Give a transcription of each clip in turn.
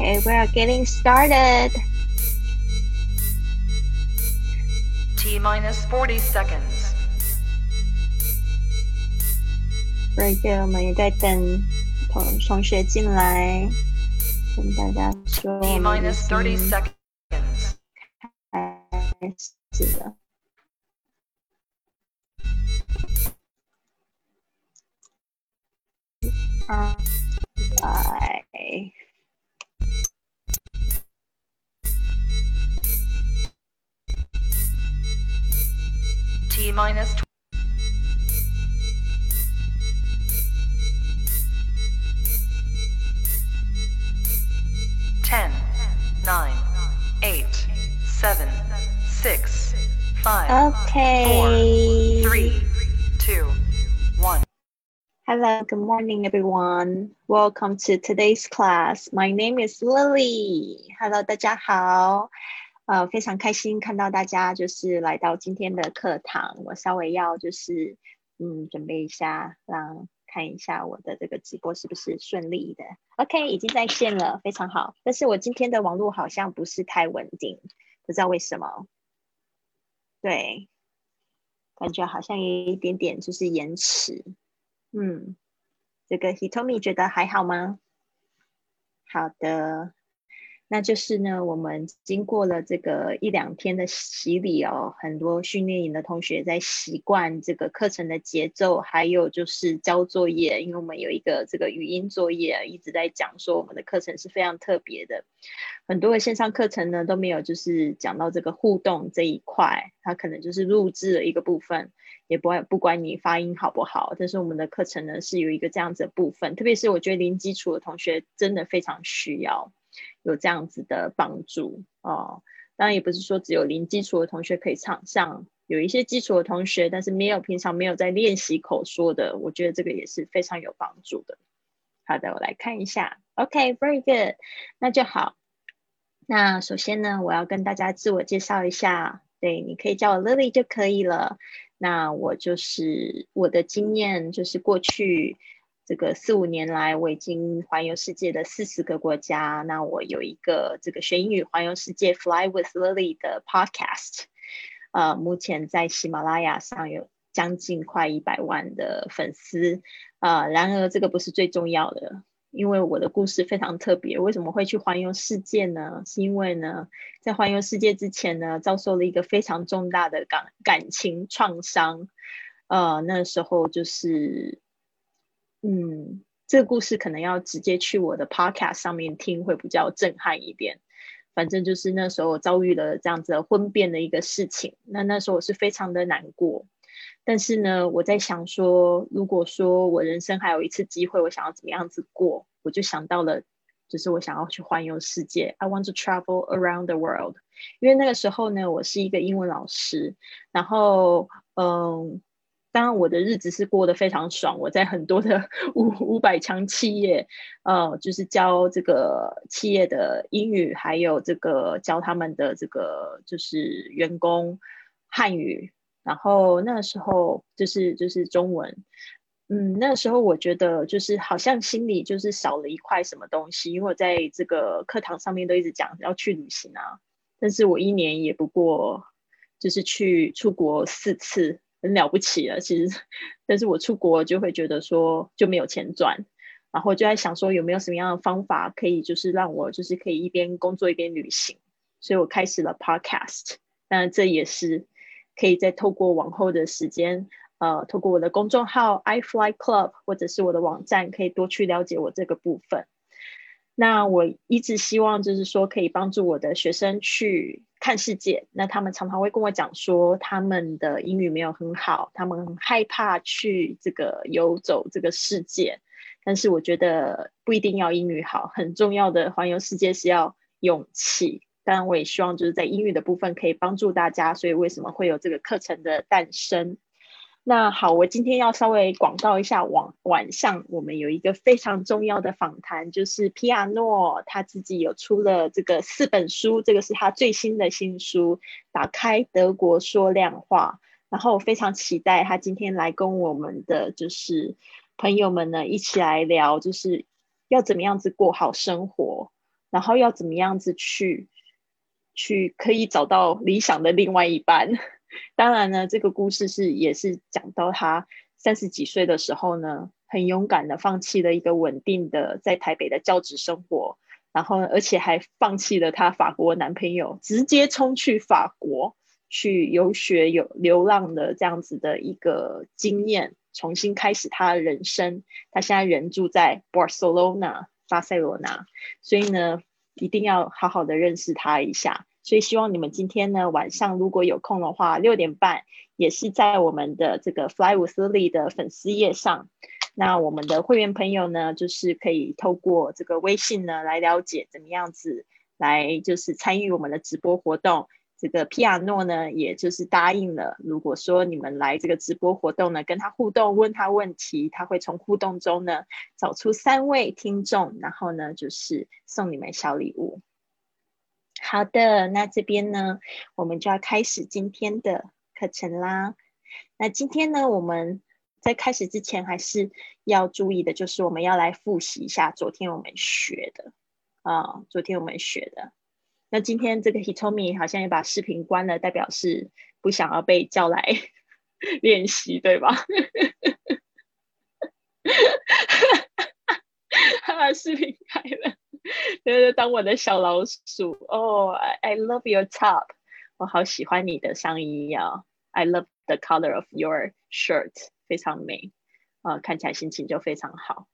Okay, we are getting started. T minus 40 seconds. Very good，我们也在等同同学进来，跟大家说 T 我们已 minus 30经 seconds. 开始了。二来， T minus 20. Ten, nine, eight, seven, six, five, Okay. three, two, one. Hello, good morning, everyone. Welcome to today's class. My name is Lily. Hello，大家好。 呃，非常开心看到大家就是来到今天的课堂。我稍微要就是嗯准备一下，让看一下我的这个直播是不是顺利的。OK，已经在线了，非常好。但是我今天的网络好像不是太稳定，不知道为什么。对，感觉好像有一点点就是延迟。嗯，这个 Hitomi 觉得还好吗？好的，那就是呢，我们经过了这个一两天的洗礼哦，很多训练营的同学在习惯这个课程的节奏，还有就是交作业，因为我们有一个这个语音作业，一直在讲说我们的课程是非常特别的，很多的线上课程呢都没有就是讲到这个互动这一块，它可能就是录制的一个部分。也不会不管你发音好不好，但是我们的课程呢是有一个这样子的部分，特别是我觉得零基础的同学真的非常需要有这样子的帮助哦。当然也不是说只有零基础的同学可以上上，有一些基础的同学，但是没有平常没有在练习口说的，我觉得这个也是非常有帮助的。好的，我来看一下，OK，very、good，那就好。那首先呢，我要跟大家自我介绍一下，对，你可以叫我 Lily 就可以了。那我就是我的经验，就是过去这个四五年来，我已经环游世界的四十个国家。那我有一个这个学英语环游世界 Fly with Lily 的 Podcast，呃，目前在喜马拉雅上有将近快一百万的粉丝。呃，然而这个不是最重要的。因为我的故事非常特别，为什么会去环游世界呢？是因为呢，在环游世界之前呢，遭受了一个非常重大的感感情创伤。呃，那时候就是，嗯，这个故事可能要直接去我的 podcast 上面听，会比较震撼一点。反正就是那时候我遭遇了这样子的婚变的一个事情，那那时候我是非常的难过。但是呢，我在想说，如果说我人生还有一次机会，我想要怎么样子过，我就想到了，就是我想要去环游世界，I want to travel around the world。因为那个时候呢，我是一个英文老师，然后，嗯，当然我的日子是过得非常爽，我在很多的 五五百强企业，呃，就是教这个企业的英语，还有这个教他们的这个就是员工汉语。然后那时候就是就是中文，嗯，那时候我觉得就是好像心里就是少了一块什么东西，因为我在这个课堂上面都一直讲要去旅行啊，但是我一年也不过就是去出国四次，很了不起了，其实，但是我出国就会觉得说就没有钱赚，然后就在想说有没有什么样的方法可以就是让我就是可以一边工作一边旅行，所以我开始了 podcast，当然这也是。可以再透过往后的时间，呃，透过我的公众号 iFly Club 或者是我的网站，可以多去了解我这个部分。那我一直希望就是说，可以帮助我的学生去看世界。那他们常常会跟我讲说，他们的英语没有很好，他们很害怕去这个游走这个世界。但是我觉得不一定要英语好，很重要的环游世界是要勇气。当然，我也希望就是在英语的部分可以帮助大家，所以为什么会有这个课程的诞生？那好，我今天要稍微广告一下晚晚上我们有一个非常重要的访谈，就是皮亚诺他自己有出了这个四本书，这个是他最新的新书《打开德国说亮话》，然后我非常期待他今天来跟我们的就是朋友们呢一起来聊，就是要怎么样子过好生活。然后要怎么样子去去可以找到理想的另外一半。当然呢，这个故事是也是讲到他三十几岁的时候呢，很勇敢的放弃了一个稳定的在台北的教职生活，然后而且还放弃了他法国男朋友，直接冲去法国去游学、有流浪的这样子的一个经验，重新开始他的人生。他现在人住在 Barcelona 巴塞罗那，所以呢，一定要好好的认识他一下。所以希望你们今天呢晚上如果有空的话，六点半也是在我们的这个 Fly with Lily 的粉丝页上。那我们的会员朋友呢，就是可以透过这个微信呢来了解怎么样子来就是参与我们的直播活动。这个皮亚诺呢，也就是答应了，如果说你们来这个直播活动呢，跟他互动，问他问题，他会从互动中呢找出三位听众，然后呢就是送你们小礼物。好的，那这边呢，我们就要开始今天的课程啦。那今天呢，我们在开始之前还是要注意的，就是我们要来复习一下昨天我们学的啊，昨天我们学的。那今天这个 Hitomi 好像也把视频关了，代表是不想要被叫来 练习，对吧？他把视频开了。就是当我的小老鼠哦，I love your top，我好喜欢你的上衣啊，I love the color of your shirt，非常美啊，看起来心情就非常好。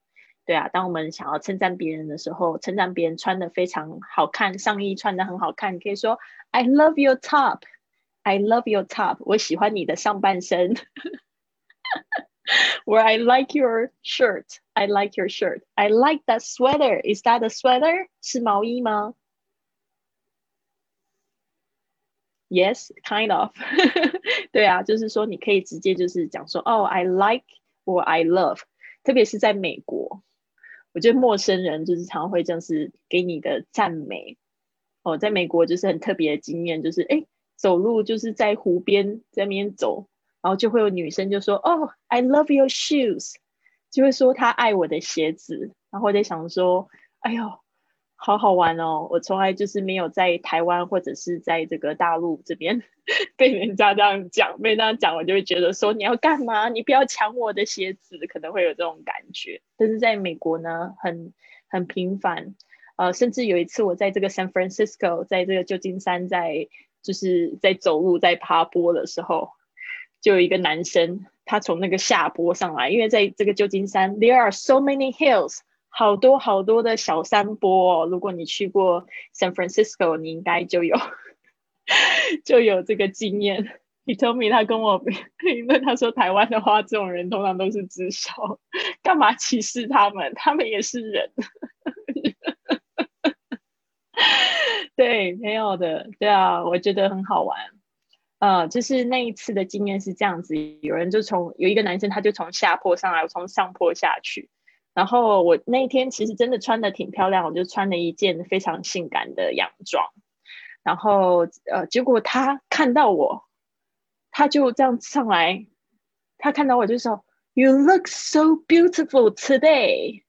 对啊，当我们想要称赞别人的时候，称赞别人穿的非常好看，上衣穿的很好看，可以说 I love your top，I love your top，我喜欢你的上半身。Where I like your shirt. I like your shirt. I like that sweater. Is that a sweater? 是毛衣吗？Yes, kind of. 对啊，就是说你可以直接就是讲说，哦，I like or I love。特别是在美国，我觉得陌生人就是常会这样是给你的赞美。哦，在美国就是很特别的经验，就是哎，走路就是在湖边在那边走。然后就会有女生就说：“哦，I love your shoes。”就会说她爱我的鞋子。然后我在想说：“哎呦，好好玩哦！我从来就是没有在台湾或者是在这个大陆这边 被人家这样讲，被这样讲，我就会觉得说你要干嘛？你不要抢我的鞋子，可能会有这种感觉。但是在美国呢，很很频繁。呃，甚至有一次我在这个 San Francisco，在这个旧金山，在就是在走路在爬坡的时候。就有一个男生，他从那个下坡上来，因为在这个旧金山，there are so many hills，好多好多的小山坡。哦。如果你去过 San Francisco，你应该就有 就有这个经验。He told me，他跟我评论，他说台湾的话，这种人通常都是直销，干嘛歧视他们？他们也是人。对，没有的，对啊，我觉得很好玩。呃，就是那一次的经验是这样子，有人就从有一个男生，他就从下坡上来，我从上坡下去。然后我那一天其实真的穿的挺漂亮，我就穿了一件非常性感的洋装。然后呃，结果他看到我，他就这样上来，他看到我就说：“You look so beautiful today。”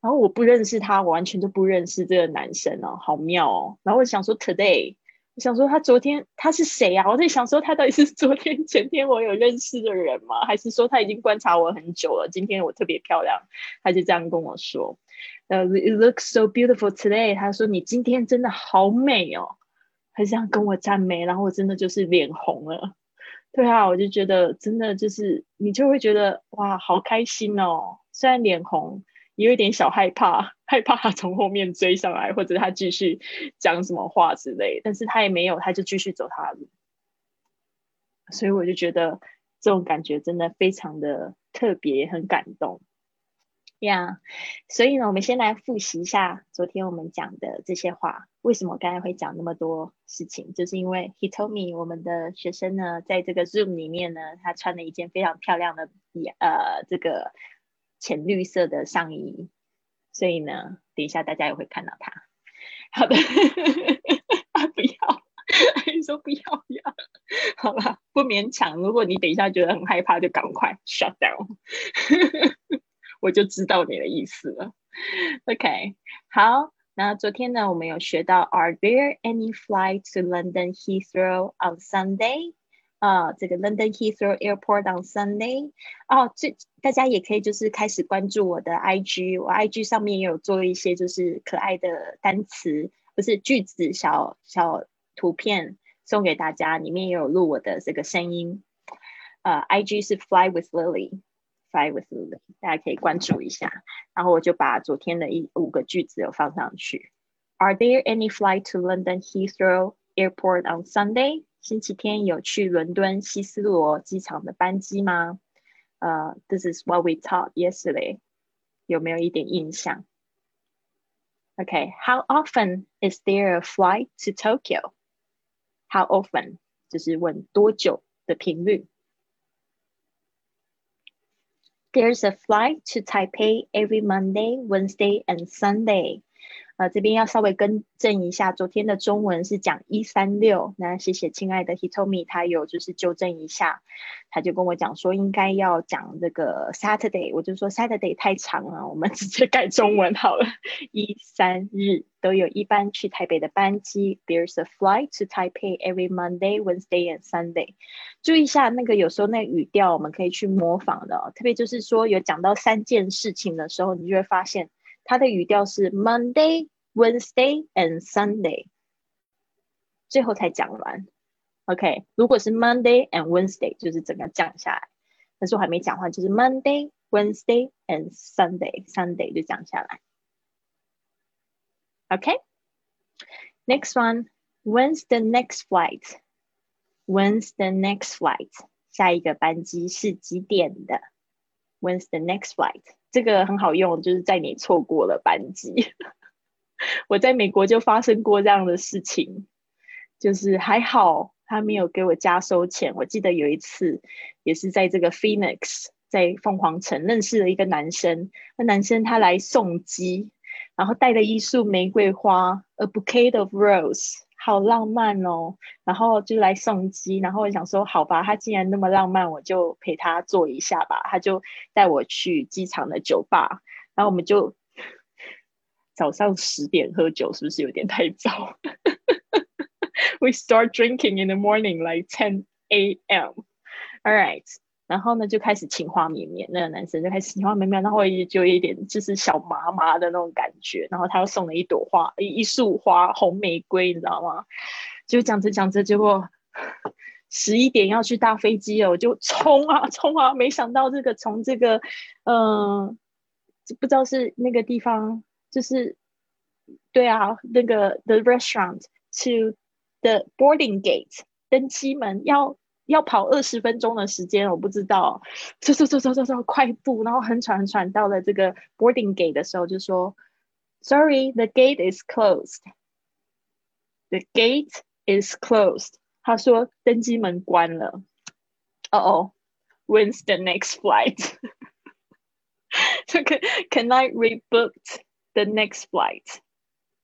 然后我不认识他，我完全就不认识这个男生哦，好妙哦。然后我想说：“Today。”想说他昨天他是谁呀？我在想说他到底是昨天前天我有认识的人吗？还是说他已经观察我很久了？今天我特别漂亮，他就这样跟我说：“呃，it looks so beautiful today。”他说：“你今天真的好美哦。”他这样跟我赞美，然后我真的就是脸红了。对啊，我就觉得真的就是你就会觉得哇，好开心哦，虽然脸红。也有点小害怕，害怕他从后面追上来，或者他继续讲什么话之类。但是他也没有，他就继续走他的路。所以我就觉得这种感觉真的非常的特别，很感动呀。所以呢，我们先来复习一下昨天我们讲的这些话。为什么刚才会讲那么多事情？就是因为 He told me 我们的学生呢，在这个 Zoom 里面呢，他穿了一件非常漂亮的呃这个。浅绿色的上衣，所以呢，等一下大家也会看到它。好的，不要，你说不要不要，好吧，不勉强。如果你等一下觉得很害怕，就赶快 shut down，我就知道你的意思了。OK，好，那昨天呢，我们有学到 Are there any flight to London Heathrow on Sunday？啊、这个 London Heathrow Airport on Sunday。哦，这大家也可以就是开始关注我的 IG，我 IG 上面也有做一些就是可爱的单词，不是句子小小图片送给大家，里面也有录我的这个声音。呃，IG 是 Fly with Lily。Fly with Lily，大家可以关注一下。然后我就把昨天的一五个句子有放上去。Are there any flight to London Heathrow Airport on Sunday？ 星期天有去伦敦希斯罗机场的班机吗？呃、t h i s is what we taught yesterday。有没有一点印象？Okay，how often is there a flight to Tokyo？How often 就是问多久的频率。There's a flight to Taipei every Monday, Wednesday, and Sunday. 呃，这边要稍微更正一下，昨天的中文是讲一三六，那谢谢亲爱的 Hitomi，他有就是纠正一下，他就跟我讲说应该要讲这个 Saturday，我就说 Saturday 太长了，我们直接改中文好了，一三日都有一班去台北的班机。There's a flight to Taipei every Monday, Wednesday, and Sunday. 注意一下那个有时候那语调我们可以去模仿的、哦，特别就是说有讲到三件事情的时候，你就会发现它的语调是 Monday, Wednesday and Sunday，最后才讲完。OK，如果是 Monday and Wednesday，就是整个讲下来，但是我还没讲完，就是 Monday, Wednesday and Sunday，Sunday 就讲下来。OK，next、one, when's the next flight? When's the next flight? 下一个班机是几点的？When's the next flight? 这个很好用，就是在你错过了班机。我在美国就发生过这样的事情，就是还好他没有给我加收钱。我记得有一次也是在这个 Phoenix，在凤凰城认识了一个男生，那男生他来送机，然后带了一束玫瑰花，a bouquet of rose，好浪漫哦。然后就来送机，然后我想说，好吧，他既然那么浪漫，我就陪他坐一下吧。他就带我去机场的酒吧，然后我们就早上十点喝酒，是不是有点太早？We start drinking in the morning like ten a.m. All right，然后呢就开始情话绵绵，那个男生就开始情话绵绵，然后也就有一点就是小麻麻的那种感觉，然后他又送了一朵花，一一束花，红玫瑰，你知道吗？就讲着讲着，结果十一点要去搭飞机了，我就冲啊冲啊！没想到这个从这个，嗯、不知道是那个地方，就是对啊，那个 the restaurant to the boarding gate 登机门要要跑二十分钟的时间，我不知道，走走走走走走，快步，然后很喘很喘，到了这个 boarding gate 的时候就说，Sorry，the gate is closed。The gate is closed。他说登机门关了。哦哦，When's the next flight？这个 Can I rebook the next flight？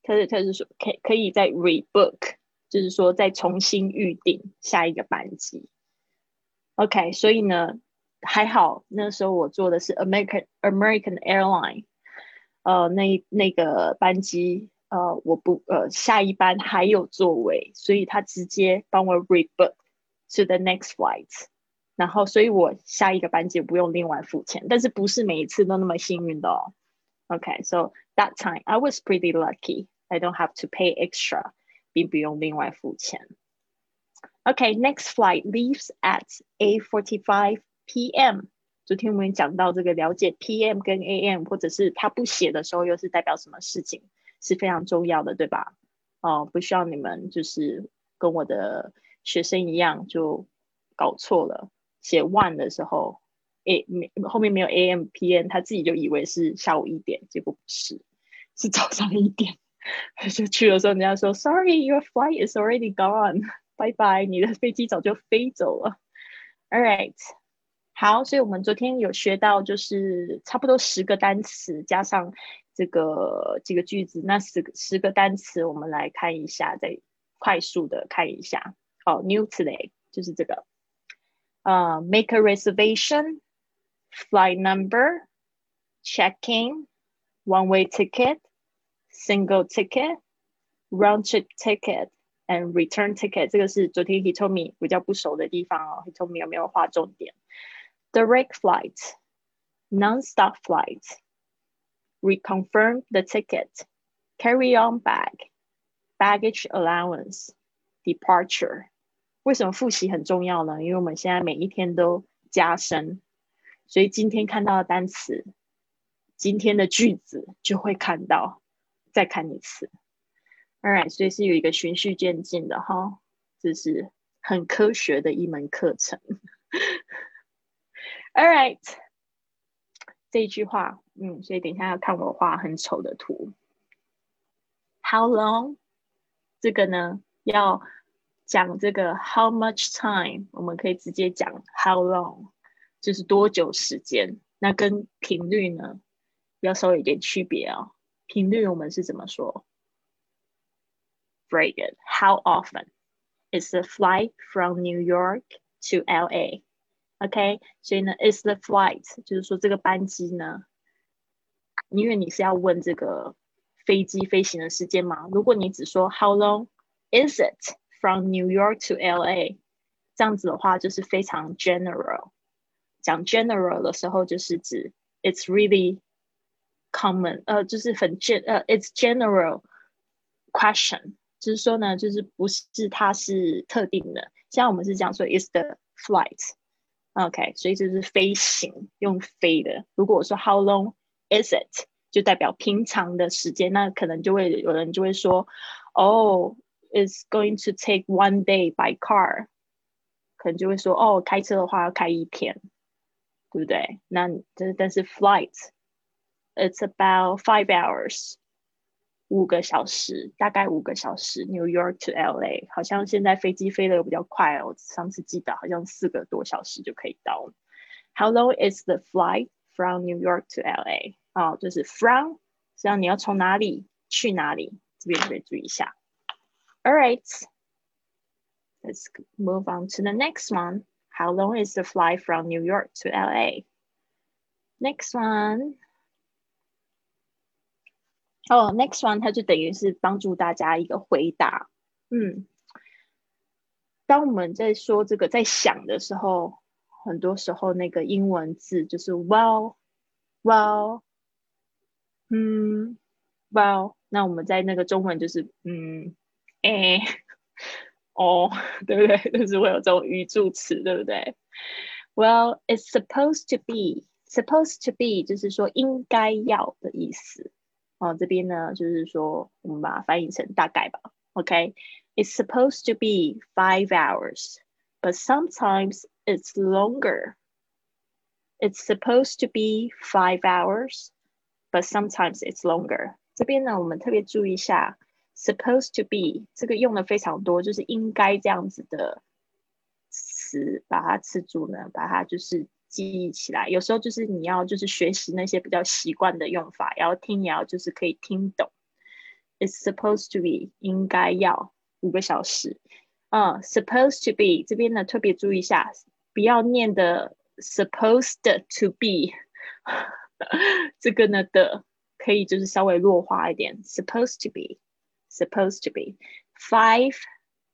他是他是说可以可以再 rebook，就是说再重新预定下一个班机。OK，所以呢还好那时候我坐的是 American American Airline，呃那那个班机呃我不呃下一班还有座位，所以他直接帮我 rebook to the next flight。然后，所以我下一个班机不用另外付钱，但是不是每一次都那么幸运的哦。Okay, so that time I was pretty lucky. I don't have to pay extra，并不用另外付钱。 Okay, next flight leaves at 8:45 p.m. 昨天我们讲到这个了解 p.m. 跟 a.m. 或者是他不写的时候又是代表什么事情，是非常重要的，对吧？哦，不需要你们就是跟我的学生一样就搞错了。写 one 的时候，a 没后面没有 a.m. p.m. 他自己就以为是下午一点，结果不是，是早上一点。就去的时候，人家说 Sorry, your flight is already gone，拜拜，你的飞机早就飞走了。All right，好，所以我们昨天有学到就是差不多十个单词加上这个这个句子，那十个十个单词我们来看一下，再快速的看一下。哦、oh,，New today 就是这个。uh, make a reservation, flight number, check-in, one-way ticket, single ticket, round trip ticket, and return ticket。这个是昨天 Hitomi 比较不熟的地方哦。Hitomi 有没有划重点？Direct flight, non-stop flight, reconfirm the ticket, carry on bag, baggage allowance, departure。为什么复习很重要呢？因为我们现在每一天都加深，所以今天看到的单词，今天的句子就会看到，再看一次。 Alright，所以是有一个循序渐进的哈，这是很科学的一门课程。Alright，这一句话，嗯，所以等一下要看我画很丑的图。How long？这个呢要。讲这个 how much time，我们可以直接讲 how long，就是多久时间。那跟频率呢，要稍微有点区别啊。频率我们是怎么说 ？Very good. How often is the flight from New York to LA? OK，所以呢，is the flight 就是说这个班机呢，因为你是要问这个飞机飞行的时间嘛。如果你只说 how long is it？From New York to LA，这样子的话就是非常 general。讲 general 的时候，就是指 it's really common，呃，就是很 gen，呃，it's general question， 就是说呢，就是不是它是特定的。像我们是讲说 is the flight，OK，所以就是飞行用飞的。如果我说 how long is it，就代表平常的时间，那可能就会有人就会说，哦。is going to take one day by car，可能就会说哦，开车的话要开一天，对不对？那这但是 flight，it's about five hours，五个小时，大概五个小时。New York to LA，好像现在飞机飞的比较快哦，我上次记得好像四个多小时就可以到。How long is the flight from New York to LA？哦，就是 from，实际上你要从哪里去哪里，这边可以注意一下。All right. Let's move on to the next one. How long is the flight from New York to LA? Next one. Oh, next one，它就等于是帮助大家一个回答。嗯，当我们在说这个在想的时候，很多时候那个英文字就是 well, well，嗯，well。那我们在那个中文就是嗯。哎，哦，对不对？就是会有这种语助词，对不对？Well, it's supposed to be. Supposed to be 就是说应该要的意思。哦，这边呢就是说，我们把它翻译成大概吧。OK, it's supposed to be five hours, but sometimes it's longer. It's supposed to be five hours, but sometimes it's longer. 这边呢，我们特别注意一下。supposed to be 这个用的非常多，就是应该这样子的词，把它吃住呢，把它就是 记忆起来。有时候就是你要就是学习那些比较习惯的用法，然后听也要就是可以听懂。It's supposed to be 应该要五个小时。嗯，supposed to be 这边呢特别注意一下，不要念的 supposed to be 这个呢的可以就是稍微弱化一点，supposed to be。supposed to be five，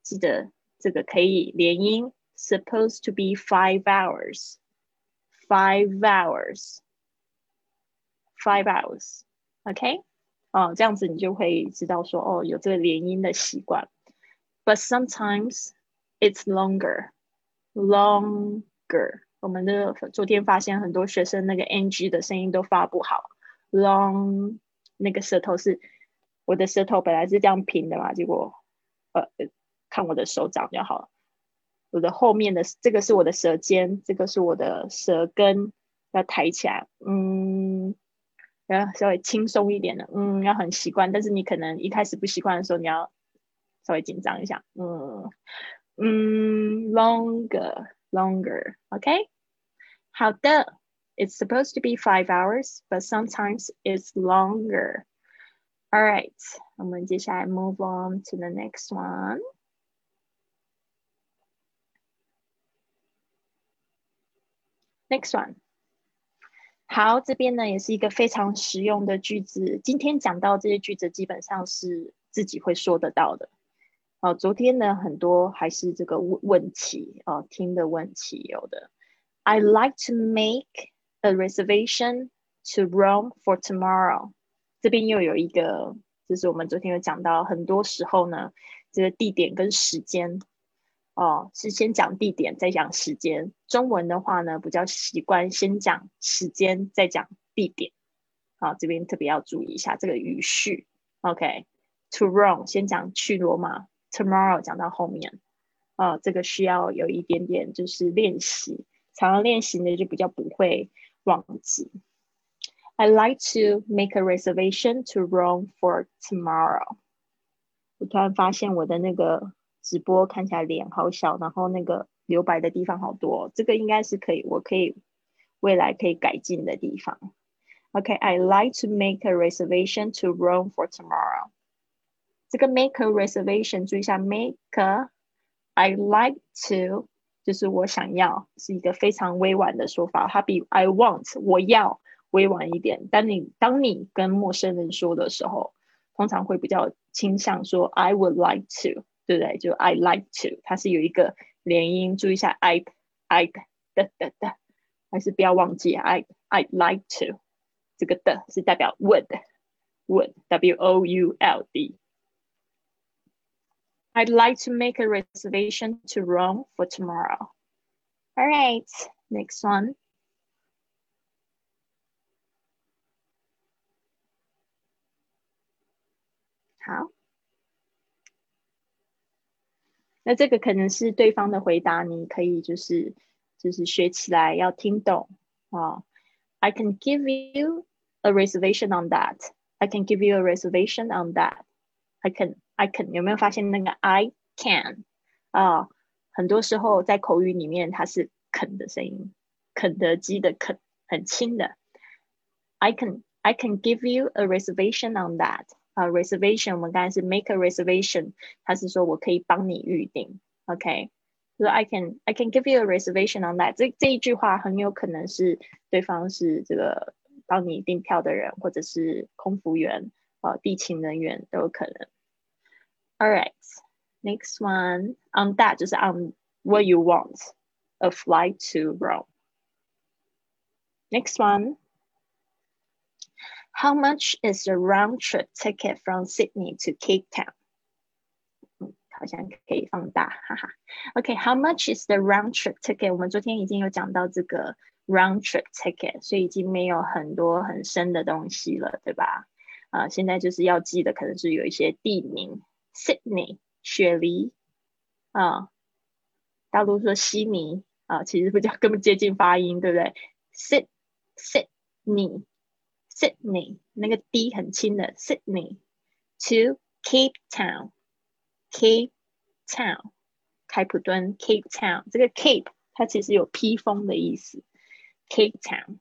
记得这个可以连音，supposed to be five hours, five hours, five hours, OK，哦，这样子你就会知道说哦，有这个连音的习惯。But sometimes it's longer, longer。我们的昨天发现很多学生那个 ng 的声音都发不好，long 那个舌头是。我的舌头本来是这样平的嘛，结果，呃，看我的手掌就好了。我的后面的这个是我的舌尖，这个是我的舌根，要抬起来，嗯，要稍微轻松一点的，嗯，要很习惯。但是你可能一开始不习惯的时候，你要稍微紧张一下，嗯嗯，longer，longer，OK，好的，It's supposed to be five hours，but sometimes it's longer。All right，我们接下来 move on to the next one. Next one. 好，这边呢也是一个非常实用的句子。今天讲到这些句子，基本上是自己会说得到的。哦，昨天呢很多还是这个问问题哦，听的问题有的。I like to make a reservation to Rome for tomorrow。这边又有一个，就是我们昨天有讲到，很多时候呢，这个地点跟时间。哦，是先讲地点，再讲时间。中文的话呢，比较习惯先讲时间，再讲地点。好，这边特别要注意一下这个语序。OK，to Rome 先讲去罗马，tomorrow 讲到后面。啊，这个需要有一点点就是练习，常常练习呢就比较不会忘记。I like to make a reservation to Rome for tomorrow。我突然发现我的那个。直播看起来脸好小，然后那个留白的地方好多，这个应该是可以，我可以未来可以改进的地方。OK，I like to make a reservation to Rome for tomorrow。这个 make a reservation，注意一下，make a，I like to，就是我想要，是一个非常委婉的说法，它比 I want 我要委婉一点。当你当你跟陌生人说的时候，通常会比较倾向说 I would like to。对不对？就 I like to，它是有一个连音，注意一下 I I 的的的，还是不要忘记 I I like to，这个的是代表 would would W O U L D。I'd like to make a reservation to Rome for tomorrow. All right, next one. 好。 那这个可能是对方的回答，你可以就是就是学起来要听懂啊。I can give you a reservation on that. I can give you a reservation on that. I can, I can 有没有发现那个 I can 啊？很多时候在口语里面它是肯的声音，肯德基的肯很轻的。I can, I can give you a reservation on that. 啊，reservation 我们刚才是 make a reservation，他是说我可以帮你预定，OK，说 I can I can give you a reservation on that。这这一句话很有可能是对方是这个帮你订票的人，或者是空服员啊，地勤人员都有可能。All right, next one on that 就是 on what you want a flight to Rome. Next one. How much is the round trip ticket from Sydney to Cape Town？嗯，好像可以放大，哈哈。OK，How much is the round trip ticket？我们昨天已经有讲到这个 round trip ticket，所以已经没有很多很深的东西了，对吧？啊，现在就是要记的可能是有一些地名，Sydney 雪梨啊，大陆说悉尼啊，其实比较根本接近发音，对不对？Syd Sydney。Sydney 那个 D 很轻的 Sydney to Cape Town，Cape Town 开普敦 Cape Town 这个 Cape 它其实有披风的意思，Cape Town，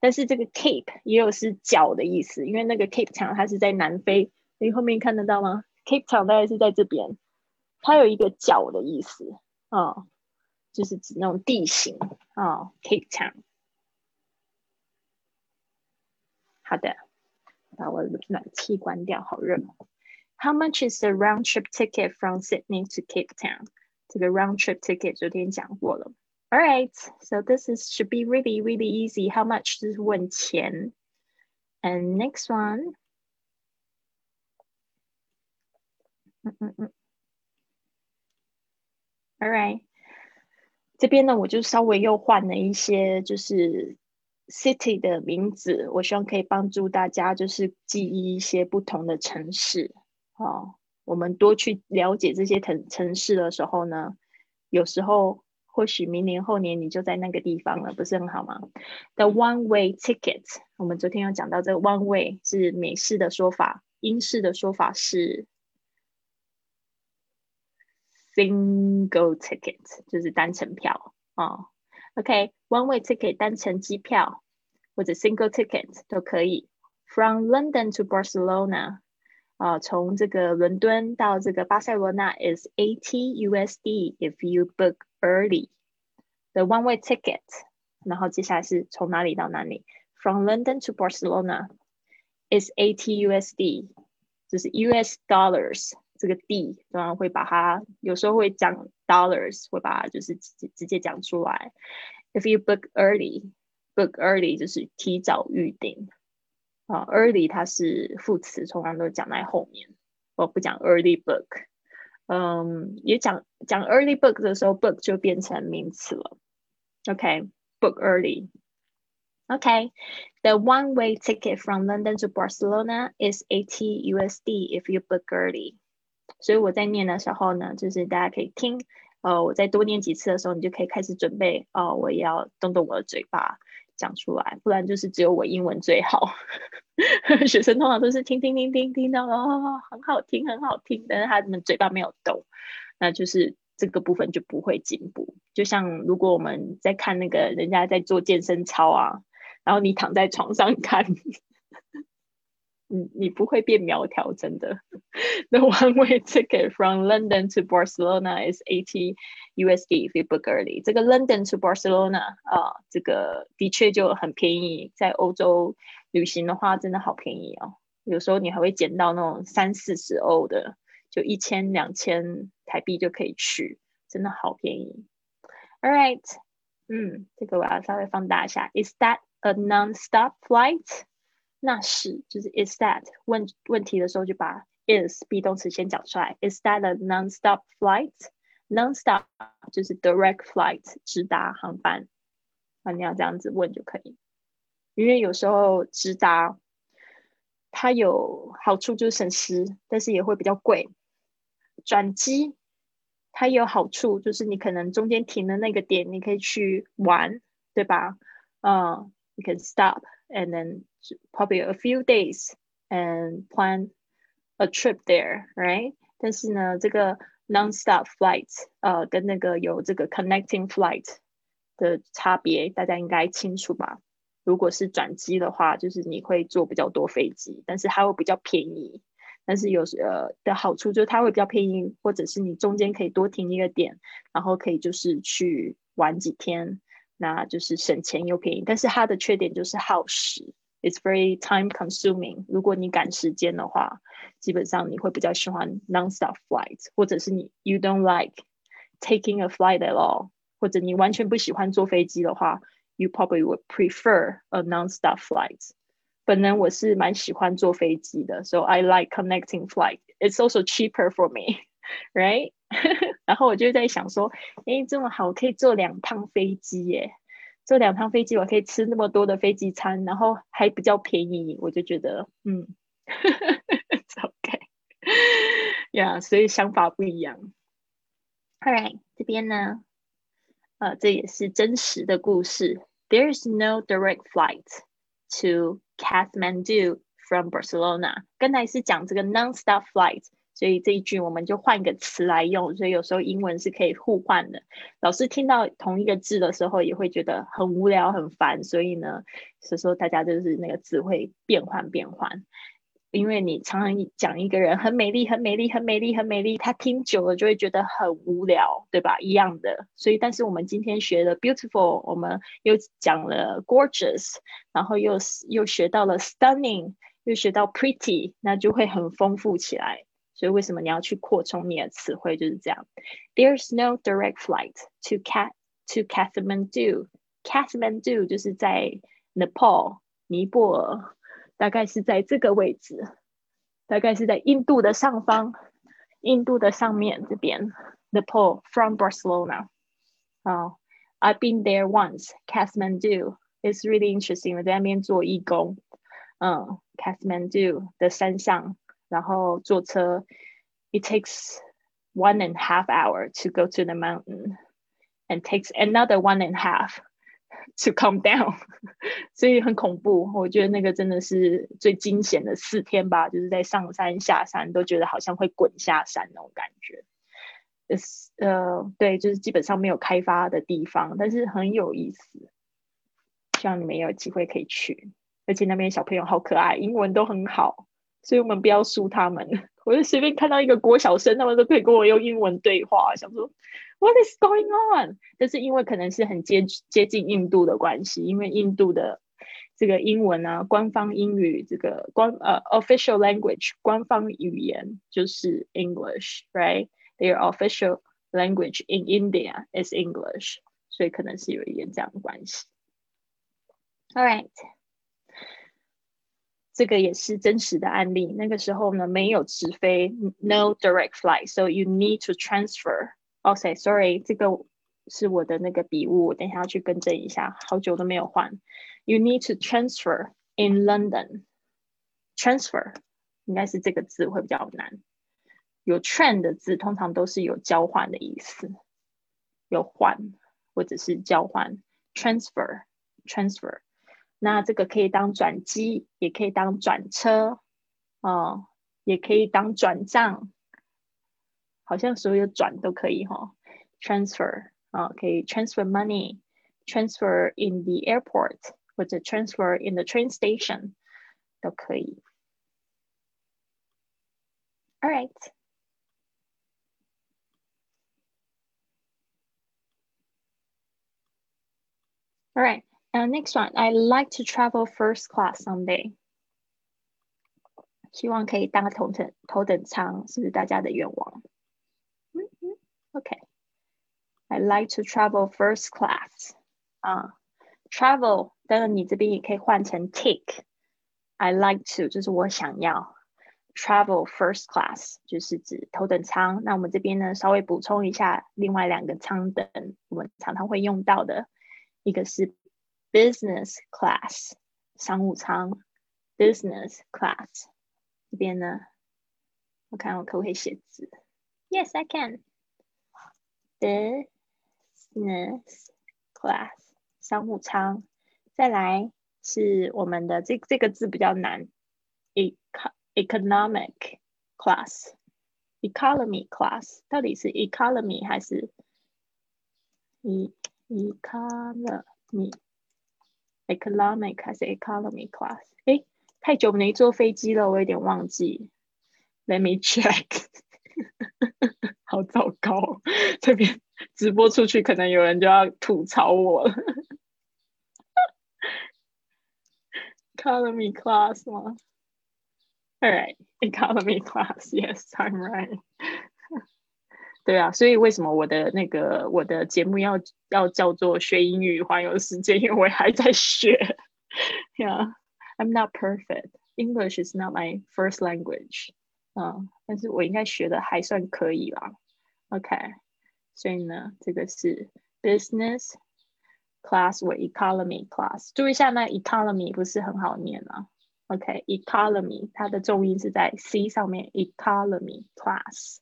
但是这个 Cape 也有是角的意思，因为那个 Cape Town 它是在南非，你后面看得到吗？Cape Town 大概是在这边，它有一个角的意思啊，就是指那种地形啊，Cape Town。好的，把我的暖气关掉，好热。How much is the round trip ticket from Sydney to Cape Town？这个 round trip ticket 昨天讲过了。All right, so this is should be really really easy. How much 就是问钱。And next one. 嗯嗯嗯。All right，这边呢我就稍微又换了一些，就是 city 的名字，我希望可以帮助大家，就是记忆一些不同的城市。哦，我们多去了解这些城城市的时候呢，有时候或许明年后年你就在那个地方了，不是很好吗？The one way ticket，我们昨天有讲到，这个 one way 是美式的说法，英式的说法是 single ticket，就是单程票啊。OK，one way ticket 单程机票或者 single ticket 都可以。From London to Barcelona，啊，从这个伦敦到这个巴塞罗那 is eighty USD if you book early。The one way ticket，然后接下来是从哪里到哪里 from London to Barcelona is 80 USD，就是 US dollars 这个 D，当然会把它有时候会讲 dollars，会把它就是直直接讲出来。If you book early, book early 就是提早预定啊、early 它是副词，通常都讲在后面，我不讲 early book。嗯，也讲讲 early book 的时候，book 就变成名词了。OK，book、early。Okay, the one-way ticket from London to Barcelona is 80 USD if you book early. 所以我在念的时候呢，就是大家可以听，呃，我再多念几次的时候，你就可以开始准备，哦，我也要动动我的嘴巴讲出来，不然就是只有我英文最好。学生通常都是听听听听听到哦，很好听很好听，但是他们嘴巴没有动，那就是这个部分就不会进步。就像如果我们在看那个人家在做健身操啊，然后你躺在床上看，你你不会变苗条，真的。The one-way ticket from London to Barcelona is 80 USD if you book early。这个 London to Barcelona 啊，这个的确就很便宜，在欧洲旅行的话，真的好便宜哦。有时候你还会捡到那种三四十欧的，就一千两千台币就可以去，真的好便宜。All right，嗯，这个我要稍微放大一下。Is that a non-stop flight？ 那是就是 is that 问问题的时候就把 is be 动词先讲出来。Is that a non-stop flight？Non-stop 就是 direct flight 直达航班，啊，你要这样子问就可以。因为有时候直达它有好处就是省时，但是也会比较贵。转机它有好处，就是你可能中间停的那个点，你可以去玩，对吧？嗯、you can stop and then probably a few days and plan a trip there, right? 但是呢，这个 non-stop flight，呃，跟那个有这个 connecting flight 的差别，大家应该清楚吧？如果是转机的话，就是你会坐比较多飞机，但是它会比较便宜。但是有呃的好处就是它会比较便宜，或者是你中间可以多停一个点，然后可以就是去玩几天，那就是省钱又便宜。但是它的缺点就是耗时，it's very time consuming。如果你赶时间的话，基本上你会比较喜欢 non-stop flight，或者是你 you don't like taking a flight at all，或者你完全不喜欢坐飞机的话，you probably would prefer a non-stop flight。本人我是蛮喜欢坐飞机的，so I like connecting flight. It's also cheaper for me, right? 然后我就在想说，诶，这么好，我可以坐两趟飞机耶！坐两趟飞机，我可以吃那么多的飞机餐，然后还比较便宜，我就觉得，嗯 okay. Yeah，所以想法不一样。All right，这边呢，呃，这也是真实的故事。There is no direct flight to Kathmandu from Barcelona。刚才是讲这个 non-stop flight，所以这一句我们就换一个词来用。所以有时候英文是可以互换的。老师听到同一个字的时候，也会觉得很无聊、很烦。所以呢，所以说大家就是那个字会变换变换。因为你常常讲一个人很美丽、很美丽、很美丽、很美丽，他听久了就会觉得很无聊，对吧？一样的。所以，但是我们今天学了 beautiful，我们又讲了 gorgeous，然后又又学到了 stunning，又学到 pretty，那就会很丰富起来。所以，为什么你要去扩充你的词汇？就是这样。There's no direct flight to Cat to Kathmandu. Kathmandu 就是在 Nepal 尼泊尔。大概是在这个位置，大概是在印度的上方，印度的上面这边。Nepal from Barcelona。哦、uh,，I've been there once. Kathmandu is really interesting. 我在那边做义工，嗯，Kathmandu 的山上， 然后坐车，it takes one and half hour to go to the mountain, and takes another one and half to come down，所以很恐怖。我觉得那个真的是最惊险的四天吧，就是在上山下山都觉得好像会滚下山那种感觉。呃，对，就是基本上没有开发的地方，但是很有意思。希望你们有机会可以去，而且那边小朋友好可爱，英文都很好，所以我们不要输他们。我就随便看到一个国小生，他们都可以跟我用英文对话，想说。What is going on？但是因为可能是很接接近印度的关系，因为印度的这个英文呢，官方英语这个官呃 official language 官方语言就是 English，right？Their official language in India is English，所以可能是有一点这样的关系。All right，这个也是真实的案例。那个时候呢，没有直飞，no direct flight，so you need to transfer。OK，sorry，这个是我的那个笔误，等一下要去更正一下，好久都没有换。You need to transfer in London. Transfer 应该是这个字会比较难。有 train 的字通常都是有交换的意思，有换或者是交换。Transfer, transfer。那这个可以当转机，也可以当转车，哦，也可以当转账。好像所有转都可以哈。Transfer 啊，可以 transfer money, transfer in the airport。或者 transfer in the train station 都可以。All right. All right. Uh, next one. I like to travel first class someday. 希望可以搭头等头等舱，是不是大家的愿望？嗯嗯，OK。I like to travel first class. 啊，travel 当然，你这边也可以换成 take。I like to 就是我想要 travel first class，就是指头等舱。那我们这边呢，稍微补充一下，另外两个舱等我们常常会用到的，一个是 business class 商务舱，business class 这边呢，我看我可不可以写字？Yes, I can. Business class 商务舱。再来是我们的这这个字比较难，economic class，economy class 到底是 economy 还是 e economy？Economic 还是 economy class？哎，太久没坐飞机了，我有点忘记。Let me check，好糟糕，这边直播出去，可能有人就要吐槽我了。economy class 吗？All right, economy class. Yes, I'm right. 对啊，所以为什么我的那个我的节目要要叫做学英语环游世界？因为我还在学。Yeah, I'm not perfect. English is not my first language. 嗯，但是我应该学的还算可以啦。OK，所以呢，这个是 business Class 为 economy class，注意一下那，economy 不是很好念啊。OK，economy 它的重音是在 c 上面，economy class。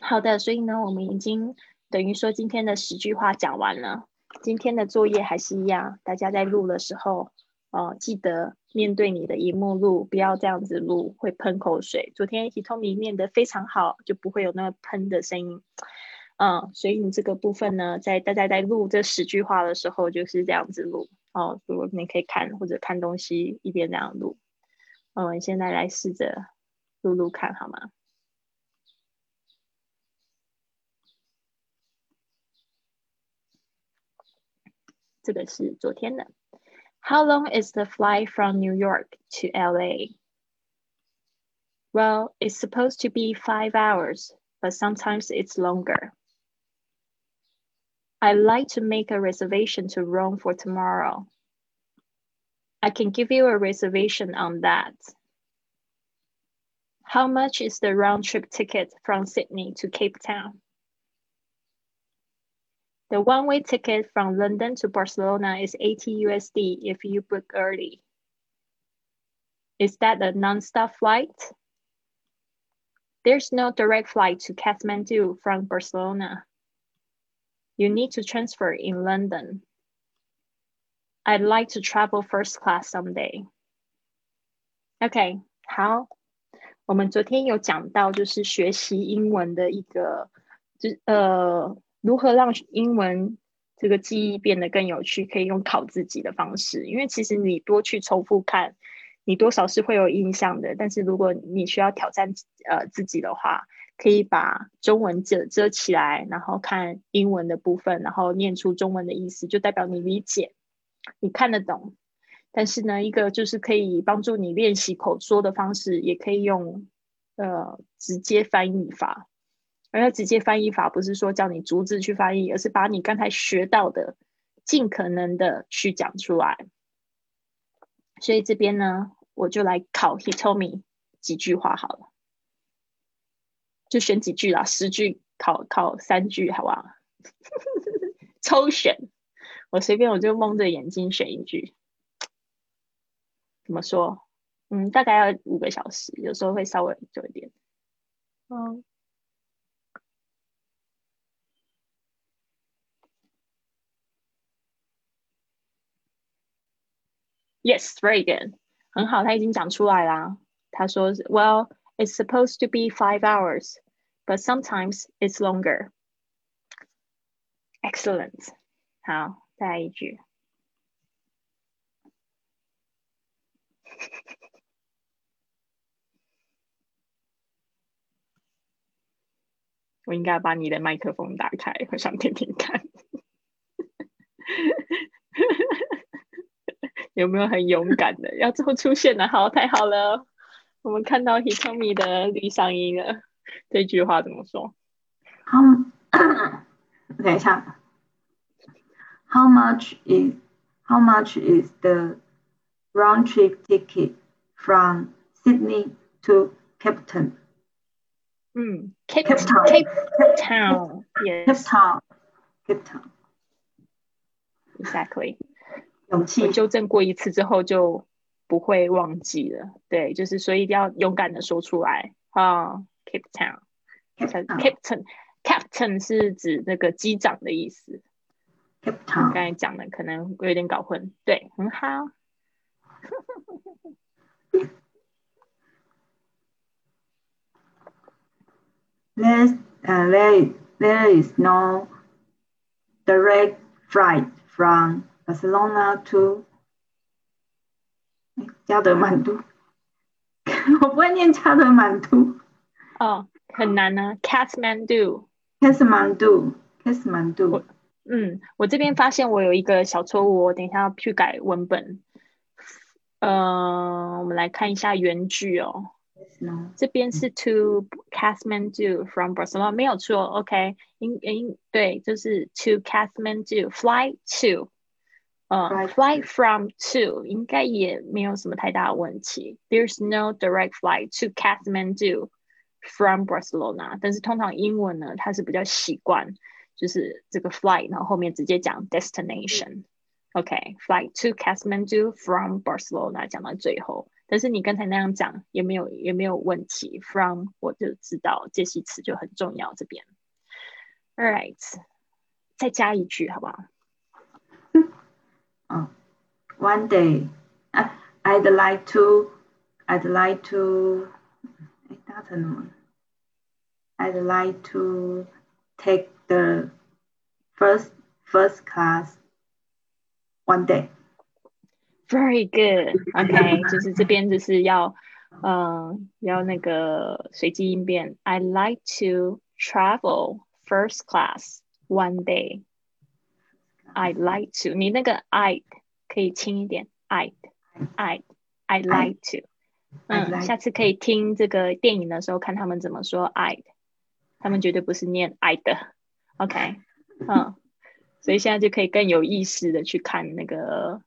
好的，所以呢，我们已经等于说今天的十句话讲完了。今天的作业还是一样，大家在录的时候，哦，记得面对你的荧幕录，不要这样子录，会喷口水。昨天 Hitomi 念的非常好，就不会有那个喷的声音。嗯，所以你这个部分呢，在大家在录这十句话的时候，就是这样子录哦。如果你可以看或者看东西一边这样录，嗯，现在来试着录录看好吗？这个是昨天的。How long is the flight from New York to LA? Well, it's supposed to be five hours, but sometimes it's longer. I'd like to make a reservation to Rome for tomorrow. I can give you a reservation on that. How much is the round trip ticket from Sydney to Cape Town? The one way ticket from London to Barcelona is 80 USD if you book early. Is that a non-stop flight? There's no direct flight to Kathmandu from Barcelona. You need to transfer in London. I'd like to travel first class someday. OK，好，我们昨天有讲到，就是学习英文的一个，就呃， 如何让英文这个记忆变得更有趣，可以用考自己的方式。因为其实你多去重复看，你多少是会有印象的。但是如果你需要挑战呃自己的话，可以把中文遮遮起来，然后看英文的部分，然后念出中文的意思，就代表你理解。你看得懂，但是呢，一个就是可以帮助你练习口说的方式，也可以用呃直接翻译法。而且直接翻译法不是说叫你逐字去翻译，而是把你刚才学到的尽可能的去讲出来。所以这边呢，我就来考 He told me 几句话好了，就选几句啦，十句考考三句，好不好？抽选，我随便我就蒙着眼睛选一句。怎么说？嗯，大概要五个小时，有时候会稍微久一点。嗯。Yes, very good，很好，他已经讲出来啦。他说，Well, it's supposed to be five hours, but sometimes it's longer. Excellent，好，再来一句。我应该把你的麦克风打开，我想听听看。 有没有很勇敢的要做出现的？好，太好了，我们看到 Hitomi 的绿嗓音了。这句话怎么说？How？等一下。How much is How much is the round trip ticket from Sydney to Cape Town？嗯，Cape Cape Town，Yes。Cape Town，Cape Town。Exactly。 勇气纠正过一次之后就不会忘记了，对，就是所以一定要勇敢的说出来啊。Captain，Captain，Captain 是指那个机长的意思。Captain，刚才讲的可能有点搞混，对，很好。There, uh, there, there is no direct flight from. Barcelona to 加德满都，我不会念加德满都。哦，很难呢。Kathmandu，Kathmandu，Kathmandu。嗯，我这边发现我有一个小错误，我等一下要去改文本。呃，我们来看一下原句哦。这边是 to Kathmandu from Barcelona，没有错。OK，应应对，就是 to Kathmandu，fly to。呃，fly from to 应该也没有什么太大的问题。There's no direct flight to Kathmandu from Barcelona。但是通常英文呢，它是比较习惯就是这个 flight，然后后面直接讲 destination。OK，flight to Kathmandu from Barcelona 讲到最后。但是你刚才那样讲也没有也没有问题。From 我就知道介系词就很重要这边。All right，再加一句好不好 ？Oh, one day, I, I'd like to, I'd like to, I'd like to take the first first class one day. Very good. OK，就是这边就是要，呃，要那个随机应变。I like to travel first class one day. I like to，你那个 I 可以轻一点，I I I like to，嗯，下次可以听这个电影的时候看他们怎么说 I，他们绝对不是念 I 的，OK，嗯，所以现在就可以更有意识的去看那个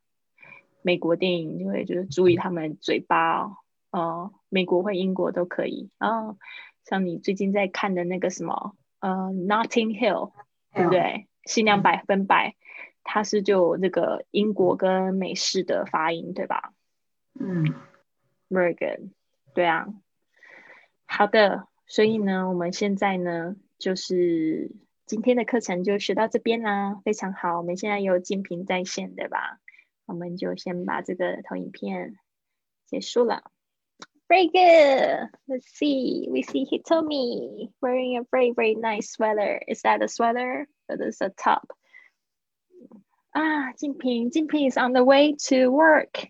美国电影，就会就是注意他们嘴巴哦，哦，美国或英国都可以哦，像你最近在看的那个什么，呃，Notting Hill，对不对？限量百分百。它是就那个英国跟美式的发音，对吧？嗯，Morgan，对啊。好的，所以呢，我们现在呢，就是今天的课程就学到这边啦，非常好。我们现在有竞屏在线，对吧？我们就先把这个投影片结束了。Very good. Let's see. We see Hitomi wearing a very, very nice sweater. Is that a sweater? That is a top. 啊，金平，金平 is on the way to work。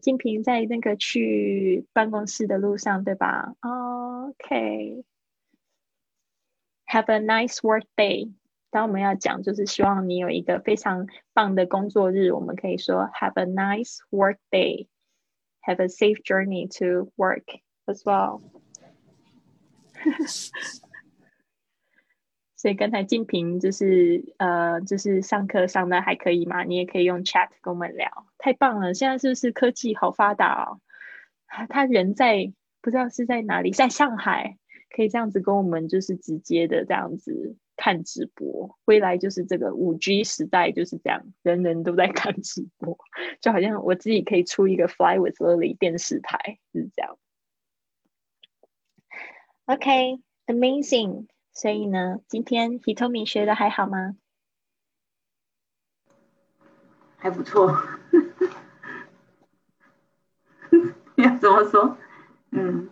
金平在那个去办公室的路上，对吧？OK。Have a nice work day。 当我们要讲，就是希望你有一个非常棒的工作日，我们可以说 Have a nice work day, have a safe journey to work as well 。 所以刚才静平就是呃，就是上课上的还可以嘛？你也可以用 chat 跟我们聊，太棒了！现在是不是科技好发达哦？他人在不知道是在哪里，在上海，可以这样子跟我们就是直接的这样子看直播。未来就是这个五 G 时代就是这样，人人都在看直播，就好像我自己可以出一个 Fly with Lily 电视台，是这样。OK，amazing。所以呢，今天 Hitomi 学的还好吗？还不错。要怎么说？嗯，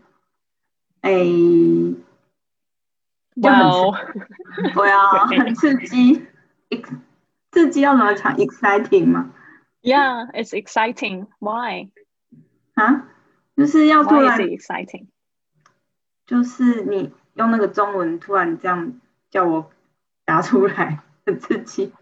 哎，哇哦刺，对啊，很刺激。ex- 刺激要怎么讲？exciting 吗？Yeah, it's exciting. Why? 啊，就是要突 Why 然 exciting? 就是你用那个中文突然这样叫我答出来，很刺激。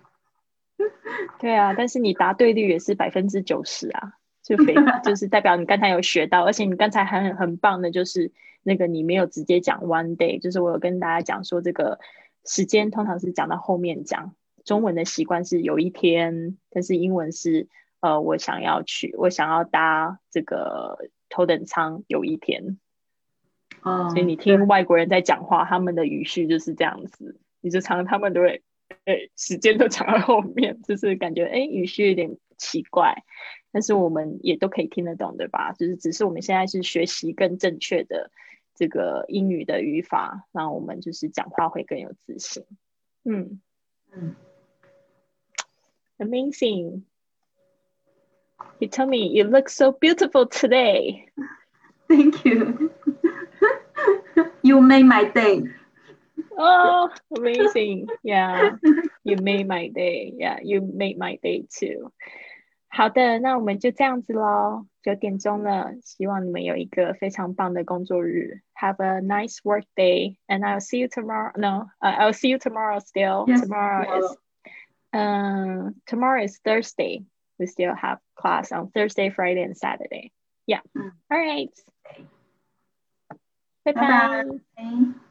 对啊，但是你答对率也是百分之九十啊，就非 就是代表你刚才有学到，而且你刚才还很很棒的，就是那个你没有直接讲 one day，就是我有跟大家讲说这个时间通常是讲到后面讲，中文的习惯是有一天，但是英文是呃我想要去，我想要搭这个头等舱有一天，哦所以你听外国人在讲话，他们的语序就是这样子，你就常常他们都会，诶，时间都讲到后面，就是感觉诶语序有点奇怪，但是我们也都可以听得懂，对吧？就是只是我们现在是学习更正确的这个英语的语法，让我们就是讲话会更有自信。嗯嗯，Amazing. You told me you look so beautiful today. Thank you. you made my day. Oh, amazing. Yeah, you made my day. Yeah, you made my day too. 好的，那我们就这样子喽。九点钟了，希望你们有一个非常棒的工作日。Have a nice work day, and I'll see you tomorrow. No, uh, I'll see you tomorrow. Still, Yes, tomorrow is um tomorrow is Thursday. We still have class on Thursday, Friday, and Saturday. Yeah. Mm. All right. Bye-bye. Bye-bye.